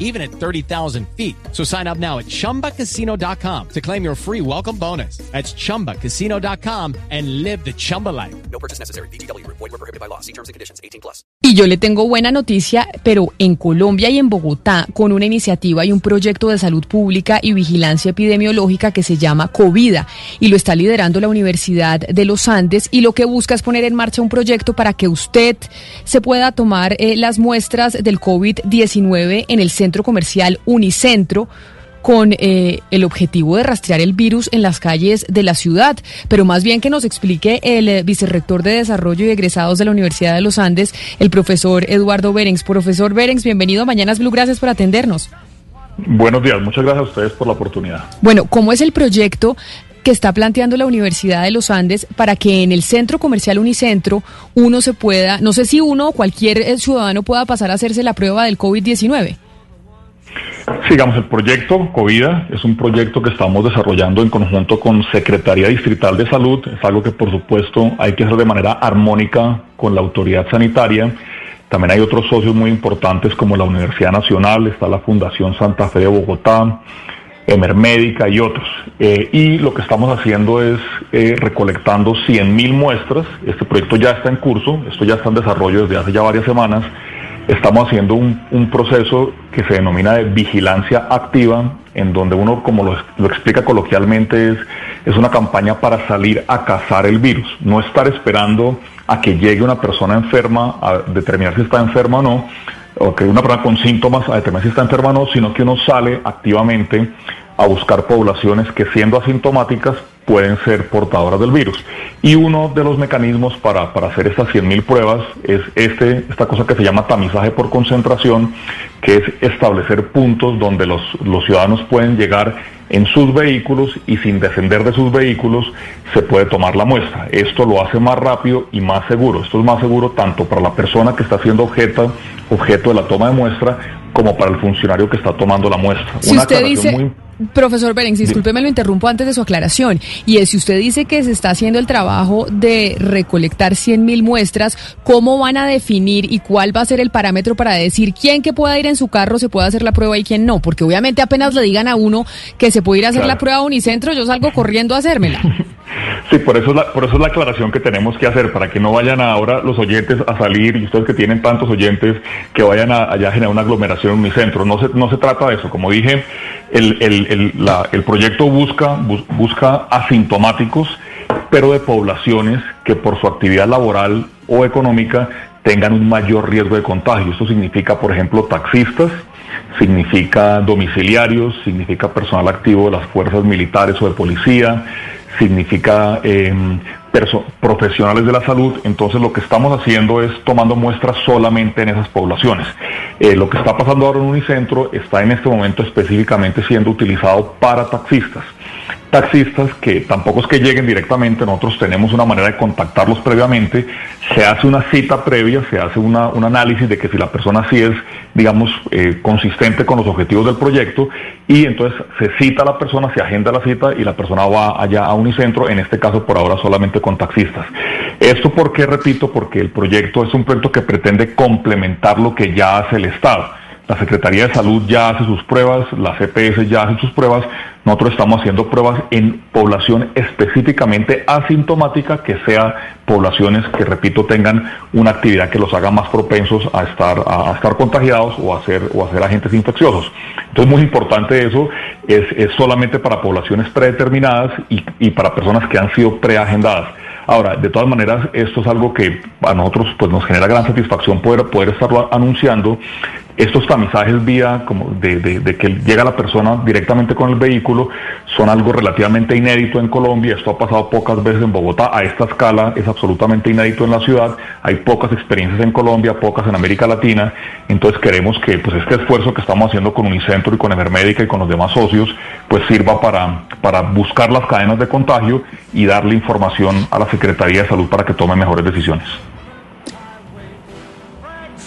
even at 30,000 feet. So sign up now at chumbacasino.com to claim your free welcome bonus. That's chumbacasino.com and live the Chumba life. No purchase necessary. BGW. Void were prohibited by law. See terms and conditions. 18 plus. Y yo le tengo buena noticia, pero en Colombia y en Bogotá, con una iniciativa y un proyecto de salud pública y vigilancia epidemiológica que se llama Covida, y lo está liderando la Universidad de los Andes, y lo que busca es poner en marcha un proyecto para que usted se pueda tomar eh, las muestras del COVID-19 en el centro comercial Unicentro con eh, el objetivo de rastrear el virus en las calles de la ciudad, pero más bien que nos explique el eh, vicerrector de Desarrollo y Egresados de la Universidad de los Andes, el profesor Eduardo Berengs. Profesor Berengs, bienvenido a Mañanas Blue, gracias por atendernos. Buenos días, muchas gracias a ustedes por la oportunidad. Bueno, ¿cómo es el proyecto que está planteando la Universidad de los Andes para que en el centro comercial Unicentro uno se pueda, no sé si uno o cualquier eh, ciudadano pueda pasar a hacerse la prueba del COVID-19? Sigamos, el proyecto COVIDA es un proyecto que estamos desarrollando en conjunto con Secretaría Distrital de Salud. Es algo que, por supuesto, hay que hacer de manera armónica con la autoridad sanitaria. También hay otros socios muy importantes como la Universidad Nacional, está la Fundación Santa Fe de Bogotá, Emermédica y otros. Eh, y lo que estamos haciendo es eh, recolectando 100.000 muestras. Este proyecto ya está en curso, esto ya está en desarrollo desde hace ya varias semanas estamos haciendo un, un, proceso que se denomina de vigilancia activa, en donde uno, como lo, explica coloquialmente, es, es una campaña para salir a cazar el virus, no estar esperando a que llegue una persona enferma a determinar si está enferma o no, o que una persona con síntomas a determinar si está enferma o no, sino que uno sale activamente a buscar poblaciones que siendo asintomáticas pueden ser portadoras del virus. Y uno de los mecanismos para, para hacer estas 100.000 pruebas es este, esta cosa que se llama tamizaje por concentración, que es establecer puntos donde los, los ciudadanos pueden llegar en sus vehículos y sin descender de sus vehículos se puede tomar la muestra. Esto lo hace más rápido y más seguro. Esto es más seguro tanto para la persona que está siendo objeto, objeto de la toma de muestra como para el funcionario que está tomando la muestra. Si Una usted dice, muy profesor Berenx, discúlpeme, lo interrumpo antes de su aclaración. Y es si usted dice que se está haciendo el trabajo de recolectar 100 mil muestras, ¿cómo van a definir y cuál va a ser el parámetro para decir quién que pueda ir en su carro se puede hacer la prueba y quién no? Porque obviamente apenas le digan a uno que se puede ir a hacer Claro. la prueba a Unicentro, yo salgo corriendo a hacérmela. Sí, por eso, es la, por eso es la aclaración que tenemos que hacer, para que no vayan ahora los oyentes a salir, y ustedes que tienen tantos oyentes, que vayan a, allá a generar una aglomeración en mi centro. No se, no se trata de eso. Como dije, el, el, el, el proyecto busca, bus- busca asintomáticos, pero de poblaciones que por su actividad laboral o económica tengan un mayor riesgo de contagio. Esto significa, por ejemplo, taxistas, significa domiciliarios, significa personal activo de las fuerzas militares o de policía, significa perso- profesionales de la salud. Entonces lo que estamos haciendo es tomando muestras solamente en esas poblaciones. Eh, lo que está pasando ahora en Unicentro está en este momento específicamente siendo utilizado para taxistas taxistas que tampoco es que lleguen directamente, nosotros tenemos una manera de contactarlos previamente, se hace una cita previa, se hace un análisis de que si la persona sí es, digamos, eh, consistente con los objetivos del proyecto y entonces se cita a la persona, se agenda la cita y la persona va allá a Unicentro, en este caso por ahora solamente con taxistas. Esto porque, repito, porque el proyecto es un proyecto que pretende complementar lo que ya hace el Estado. La Secretaría de Salud ya hace sus pruebas, la CPS ya hace sus pruebas, nosotros estamos haciendo pruebas en población específicamente asintomática, que sea poblaciones que, repito, tengan una actividad que los haga más propensos a estar, a, estar contagiados o a, ser, o a agentes infecciosos. Entonces, muy importante eso, es, es solamente para poblaciones predeterminadas y, y para personas que han sido preagendadas. Ahora, de todas maneras, esto es algo que a nosotros pues, nos genera gran satisfacción poder, poder estarlo anunciando. Estos tamizajes vía como de, de- que llega la persona directamente con el vehículo son algo relativamente inédito en Colombia. Esto ha pasado pocas veces en Bogotá. A esta escala es absolutamente inédito en la ciudad. Hay pocas experiencias en Colombia, pocas en América Latina. Entonces queremos que pues, este esfuerzo que estamos haciendo con Unicentro y con Emermédica y con los demás socios pues sirva para, para buscar las cadenas de contagio y darle información a la Secretaría de Salud para que tome mejores decisiones.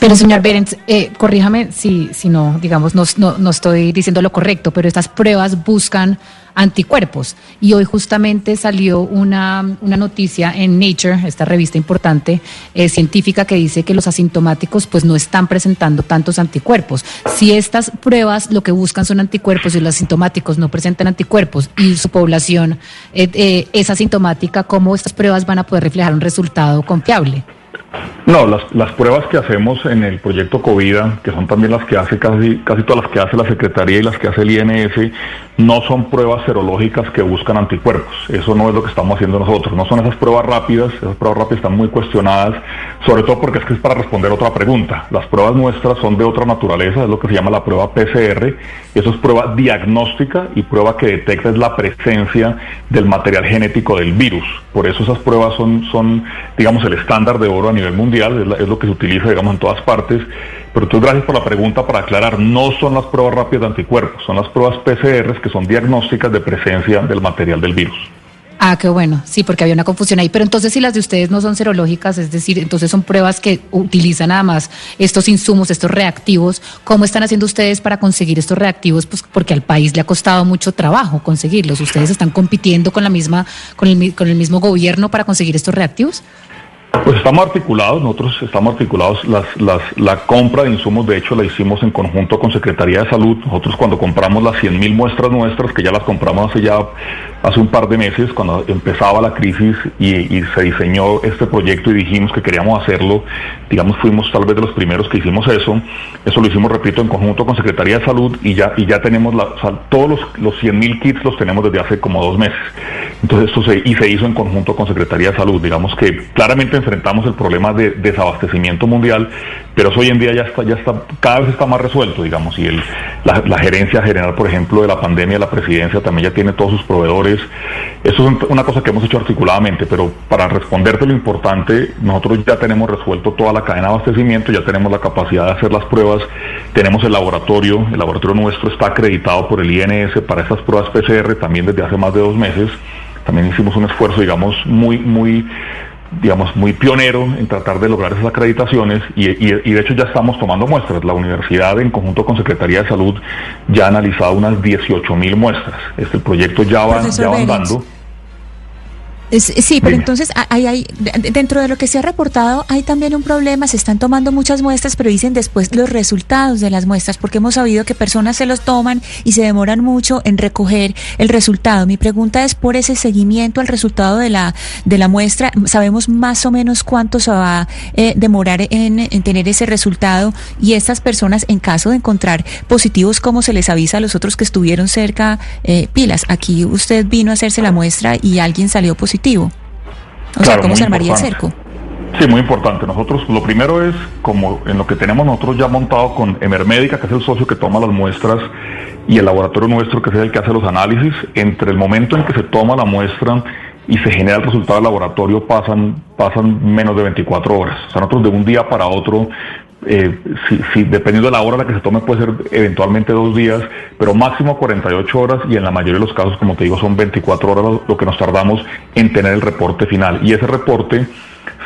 Pero señor Berens, eh, corríjame si, si no, digamos, no, no, no estoy diciendo lo correcto, pero estas pruebas buscan anticuerpos. Y hoy justamente salió una, una noticia en Nature, esta revista importante eh, científica, que dice que los asintomáticos pues no están presentando tantos anticuerpos. Si estas pruebas lo que buscan son anticuerpos y los asintomáticos no presentan anticuerpos y su población eh, eh, es asintomática, ¿cómo estas pruebas van a poder reflejar un resultado confiable? No, las, las pruebas que hacemos en el proyecto COVID, que son también las que hace casi, casi todas las que hace la Secretaría y las que hace el INS, no son pruebas serológicas que buscan anticuerpos. Eso no es lo que estamos haciendo nosotros. No son esas pruebas rápidas, esas pruebas rápidas están muy cuestionadas, sobre todo porque es que es para responder otra pregunta. Las pruebas nuestras son de otra naturaleza, es lo que se llama la prueba PCR, eso es prueba diagnóstica y prueba que detecta es la presencia del material genético del virus. Por eso esas pruebas son, son digamos, el estándar de oro a nivel mundial es, lo que se utiliza, digamos, en todas partes. Pero entonces, gracias por la pregunta para aclarar, no son las pruebas rápidas de anticuerpos, son las pruebas PCR que son diagnósticas de presencia del material del virus. Ah, qué bueno, sí, porque había una confusión ahí. Pero entonces, si las de ustedes no son serológicas, es decir, entonces son pruebas que utilizan nada más estos insumos, estos reactivos, ¿cómo están haciendo ustedes para conseguir estos reactivos? Pues porque al país le ha costado mucho trabajo conseguirlos. ¿Ustedes están compitiendo con la misma, con el, con el mismo gobierno para conseguir estos reactivos? Pues estamos articulados, nosotros estamos articulados, las, las, la compra de insumos de hecho la hicimos en conjunto con Secretaría de Salud, nosotros cuando compramos las 100.000 muestras nuestras, que ya las compramos hace ya hace un par de meses, cuando empezaba la crisis y, se diseñó este proyecto y dijimos que queríamos hacerlo, digamos fuimos tal vez de los primeros que hicimos eso, eso lo hicimos, repito, en conjunto con Secretaría de Salud y ya, y ya tenemos la, todos los, los 100.000 kits los tenemos desde hace como dos meses. Entonces esto se, y se hizo en conjunto con Secretaría de Salud, digamos que claramente enfrentamos el problema de desabastecimiento mundial, pero eso hoy en día ya está, ya está, cada vez está más resuelto, digamos, y el, la, la gerencia general, por ejemplo, de la pandemia, la presidencia también ya tiene todos sus proveedores eso es una cosa que hemos hecho articuladamente, pero para responderte lo importante, nosotros ya tenemos resuelto toda la cadena de abastecimiento, ya tenemos la capacidad de hacer las pruebas, tenemos el laboratorio, el laboratorio nuestro está acreditado por el INS para estas pruebas PCR también desde hace más de dos meses. También hicimos un esfuerzo, digamos, muy, muy digamos, muy pionero en tratar de lograr esas acreditaciones y, de hecho ya estamos tomando muestras. La universidad en conjunto con Secretaría de Salud ya ha analizado unas 18 mil muestras. Este proyecto ya va, ya va andando. Sí, pero entonces hay, hay, dentro de lo que se ha reportado hay también un problema, se están tomando muchas muestras, pero dicen después los resultados de las muestras, porque hemos sabido que personas se los toman y se demoran mucho en recoger el resultado. Mi pregunta es por ese seguimiento al resultado de la, de la muestra, ¿sabemos más o menos cuánto se va a eh, demorar en, tener ese resultado? Y estas personas, en caso de encontrar positivos, ¿cómo se les avisa a los otros que estuvieron cerca? Eh, pilas, aquí usted vino a hacerse la muestra y alguien salió positivo o sea, ¿cómo se armaría el cerco? Sí, muy importante. Nosotros, lo primero es, como en lo que tenemos nosotros ya montado con Emermédica, que es el socio que toma las muestras, y el laboratorio nuestro, que es el que hace los análisis, entre el momento en que se toma la muestra y se genera el resultado del laboratorio pasan, pasan menos de 24 horas. O sea, nosotros de un día para otro eh, si, dependiendo de la hora en la que se tome puede ser eventualmente dos días, pero máximo 48 horas y en la mayoría de los casos, como te digo, son 24 horas lo que nos tardamos en tener el reporte final. Y ese reporte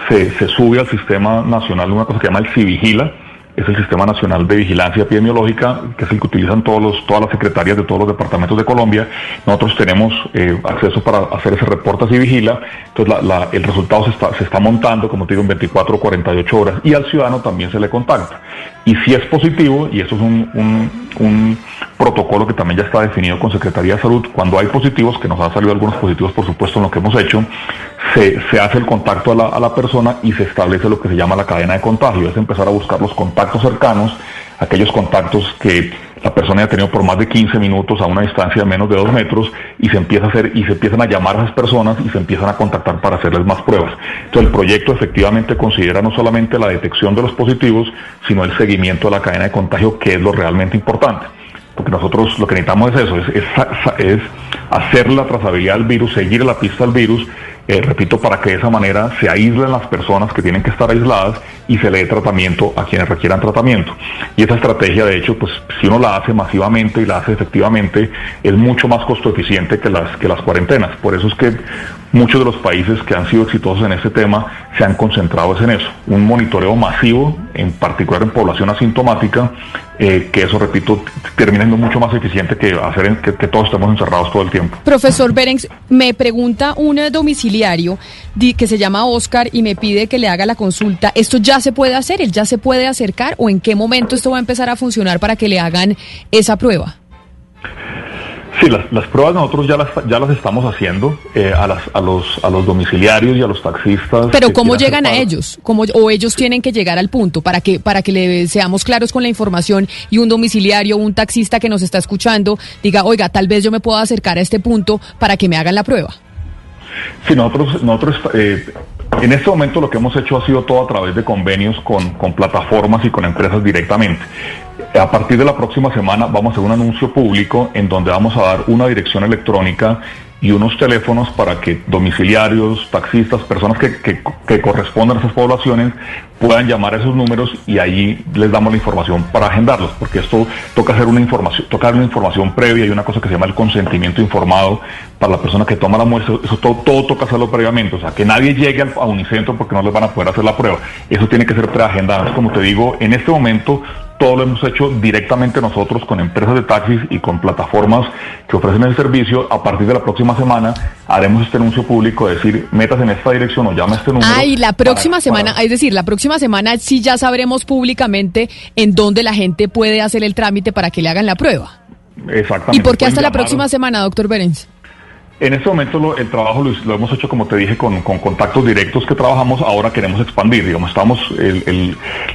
se, se sube al sistema nacional una cosa que se llama el CIVIGILA, es el Sistema Nacional de Vigilancia Epidemiológica, que es el que utilizan todos los, todas las secretarias de todos los departamentos de Colombia. Nosotros tenemos eh, acceso para hacer ese reporte así vigila. Entonces el resultado se está, se está montando, como te digo, en 24 o 48 horas y al ciudadano también se le contacta. Y si es positivo, y eso es un, un, protocolo que también ya está definido con Secretaría de Salud, cuando hay positivos, que nos han salido algunos positivos por supuesto en lo que hemos hecho, se, hace el contacto a la, a la persona y se establece lo que se llama la cadena de contagio, es empezar a buscar los contactos cercanos, aquellos contactos que la persona haya tenido por más de 15 minutos a una distancia de menos de 2 metros y se empieza a hacer y se empiezan a llamar a esas personas y se empiezan a contactar para hacerles más pruebas. Entonces el proyecto efectivamente considera no solamente la detección de los positivos, sino el seguimiento de la cadena de contagio, que es lo realmente importante. Porque nosotros lo que necesitamos es eso, es, es, es hacer la trazabilidad del virus, seguir la pista del virus eh, repito, para que de esa manera se aíslen las personas que tienen que estar aisladas y se le dé tratamiento a quienes requieran tratamiento. Y esa estrategia, de hecho, pues si uno la hace masivamente y la hace efectivamente, es mucho más costo eficiente que las, que las cuarentenas. Por eso es que muchos de los países que han sido exitosos en este tema se han concentrado en eso, un monitoreo masivo, en particular en población asintomática, eh, que eso, repito, termina siendo mucho más eficiente que hacer que, que, todos estemos encerrados todo el tiempo. Profesor Berenx, me pregunta un domiciliario que se llama Oscar y me pide que le haga la consulta. ¿Esto ya se puede hacer? ¿Él ya se puede acercar? ¿O en qué momento esto va a empezar a funcionar para que le hagan esa prueba? Sí, las, las, pruebas nosotros ya las, ya las estamos haciendo eh, a, las, a, los, a los domiciliarios y a los taxistas. Pero ¿cómo llegan a ellos? ¿Cómo, ¿O ellos tienen que llegar al punto para que, para que le seamos claros con la información y un domiciliario, un taxista que nos está escuchando diga, oiga, tal vez yo me puedo acercar a este punto para que me hagan la prueba? Sí, nosotros, nosotros eh, en este momento lo que hemos hecho ha sido todo a través de convenios con, con plataformas y con empresas directamente. A partir de la próxima semana vamos a hacer un anuncio público en donde vamos a dar una dirección electrónica y unos teléfonos para que domiciliarios, taxistas, personas que, que, correspondan a esas poblaciones puedan llamar a esos números y ahí les damos la información para agendarlos, porque esto toca hacer una información, toca una información previa y una cosa que se llama el consentimiento informado para la persona que toma la muestra, eso todo, todo toca hacerlo previamente, o sea, que nadie llegue a Unicentro porque no les van a poder hacer la prueba, eso tiene que ser preagendado, como te digo, en este momento todo lo hemos hecho directamente nosotros con empresas de taxis y con plataformas que ofrecen el servicio. A partir de la próxima semana haremos este anuncio público, decir, metas en esta dirección o llama a este número. Ah, y la próxima semana, es decir, la próxima semana sí ya sabremos públicamente en dónde la gente puede hacer el trámite para que le hagan la prueba. Exactamente. ¿Y por qué hasta la próxima semana, doctor Berens? En este momento el trabajo lo, hemos hecho, como te dije, con, contactos directos que trabajamos. Ahora queremos expandir, digamos, estamos,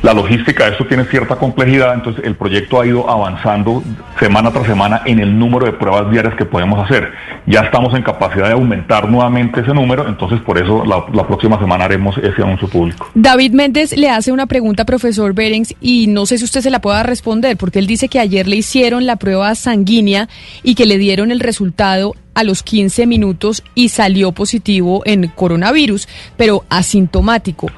la logística de esto tiene cierta complejidad, entonces el proyecto ha ido avanzando semana tras semana en el número de pruebas diarias que podemos hacer. Ya estamos en capacidad de aumentar nuevamente ese número, entonces por eso la, la próxima semana haremos ese anuncio público. David Méndez le hace una pregunta, profesor Berens, y no sé si usted se la pueda responder, porque él dice que ayer le hicieron la prueba sanguínea y que le dieron el resultado a los 15 minutos y salió positivo en coronavirus, pero asintomático.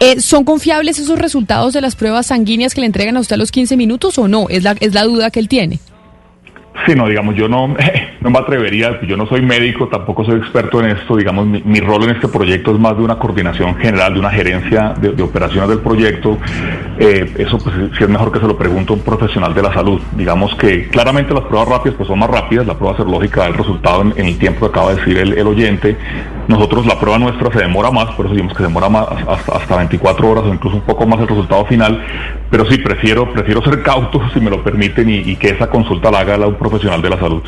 Eh, ¿Son confiables esos resultados de las pruebas sanguíneas que le entregan a usted a los 15 minutos o no? Es la, es la duda que él tiene. Sí, no, digamos, yo no, no me atrevería, yo no soy médico, tampoco soy experto en esto, digamos, mi, rol en este proyecto es más de una coordinación general, de una gerencia de, operaciones del proyecto. Eh, eso, pues, sí es mejor que se lo pregunte un profesional de la salud. Digamos que claramente las pruebas rápidas pues son más rápidas, la prueba serológica da el resultado en, el tiempo que acaba de decir el, oyente. Nosotros, la prueba nuestra se demora más, por eso decimos que demora más hasta, hasta 24 horas o incluso un poco más el resultado final, pero sí, prefiero, prefiero ser cauto, si me lo permiten, y, y que esa consulta la haga la profesional de la salud.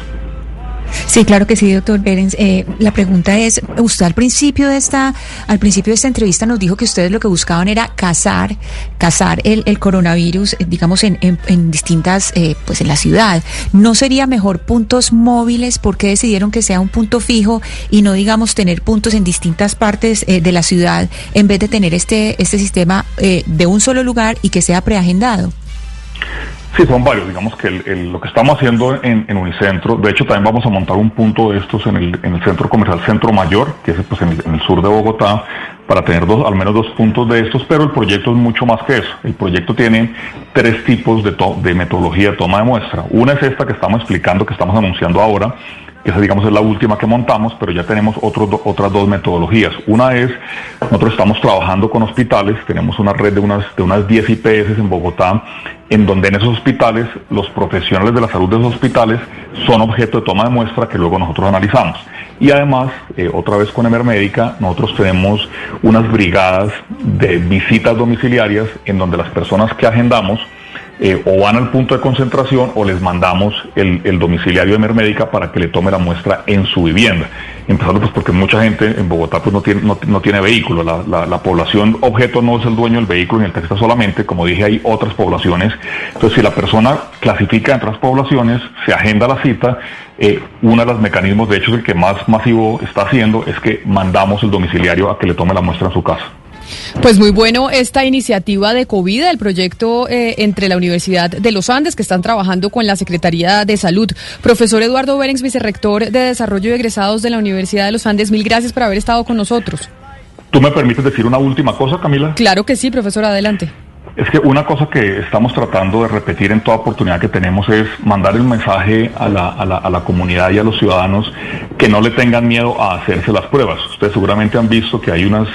Sí, claro que sí, doctor Berens. Eh, la pregunta es, usted al principio de esta, al principio de esta entrevista nos dijo que ustedes lo que buscaban era cazar, cazar el, el coronavirus, eh, digamos, en, distintas, eh, pues en la ciudad. ¿No sería mejor puntos móviles? ¿Por qué decidieron que sea un punto fijo y no, digamos, tener puntos en distintas partes de la ciudad en vez de tener este, este sistema de un solo lugar y que sea preagendado? Sí, son varios. Digamos que lo que estamos haciendo en, Unicentro, de hecho también vamos a montar un punto de estos en el, en el centro comercial Centro Mayor, que es pues, en, el, sur de Bogotá, para tener dos, al menos dos puntos de estos, pero el proyecto es mucho más que eso. El proyecto tiene tres tipos de, metodología de toma de muestra. Una es esta que estamos explicando, que estamos anunciando ahora, esa digamos es la última que montamos, pero ya tenemos otros otras dos metodologías. Una es, nosotros estamos trabajando con hospitales, tenemos una red de unas, de unas 10 IPS en Bogotá, en donde en esos hospitales los profesionales de la salud de esos hospitales son objeto de toma de muestra que luego nosotros analizamos. Y además, eh, otra vez con Emermédica, nosotros tenemos unas brigadas de visitas domiciliarias en donde las personas que agendamos, eh, o van al punto de concentración o les mandamos el, domiciliario de Mermédica para que le tome la muestra en su vivienda. Empezando pues porque mucha gente en Bogotá pues no tiene, no, tiene vehículo, la, población objeto no es el dueño del vehículo ni el taxista solamente, como dije hay otras poblaciones. Entonces si la persona clasifica entre las poblaciones, se agenda la cita, eh, uno de los mecanismos, de hecho el que más masivo está haciendo, es que mandamos el domiciliario a que le tome la muestra en su casa. Pues muy bueno esta iniciativa de COVID, el proyecto eh, entre la Universidad de los Andes, que están trabajando con la Secretaría de Salud. Profesor Eduardo Berens, vicerrector de Desarrollo de Egresados de la Universidad de los Andes, mil gracias por haber estado con nosotros. ¿Tú me permites decir una última cosa, Camila? Claro que sí, profesor, adelante. Es que una cosa que estamos tratando de repetir en toda oportunidad que tenemos es mandar el mensaje a la, a la, a la comunidad y a los ciudadanos que no le tengan miedo a hacerse las pruebas. Ustedes seguramente han visto que hay unas,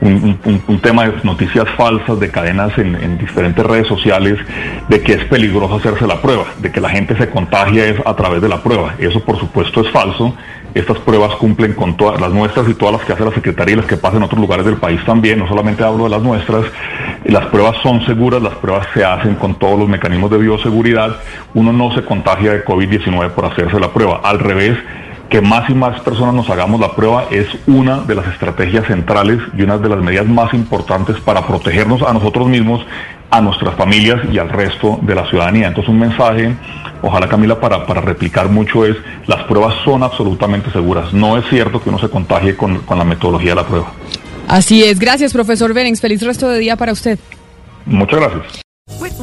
un, tema de noticias falsas de cadenas en, en, diferentes redes sociales de que es peligroso hacerse la prueba, de que la gente se contagia a través de la prueba. Eso por supuesto es falso. Estas pruebas cumplen con todas las nuestras y todas las que hace la Secretaría y las que pasan en otros lugares del país también. No solamente hablo de las nuestras. Las pruebas son seguras, las pruebas se hacen con todos los mecanismos de bioseguridad. Uno no se contagia de COVID-19 por hacerse la prueba. Al revés, que más y más personas nos hagamos la prueba es una de las estrategias centrales y una de las medidas más importantes para protegernos a nosotros mismos, a nuestras familias y al resto de la ciudadanía. Entonces un mensaje, ojalá Camila, para, para replicar mucho es, las pruebas son absolutamente seguras. No es cierto que uno se contagie con, con la metodología de la prueba. Así es. Gracias, profesor Berens. Feliz resto de día para usted. Muchas gracias.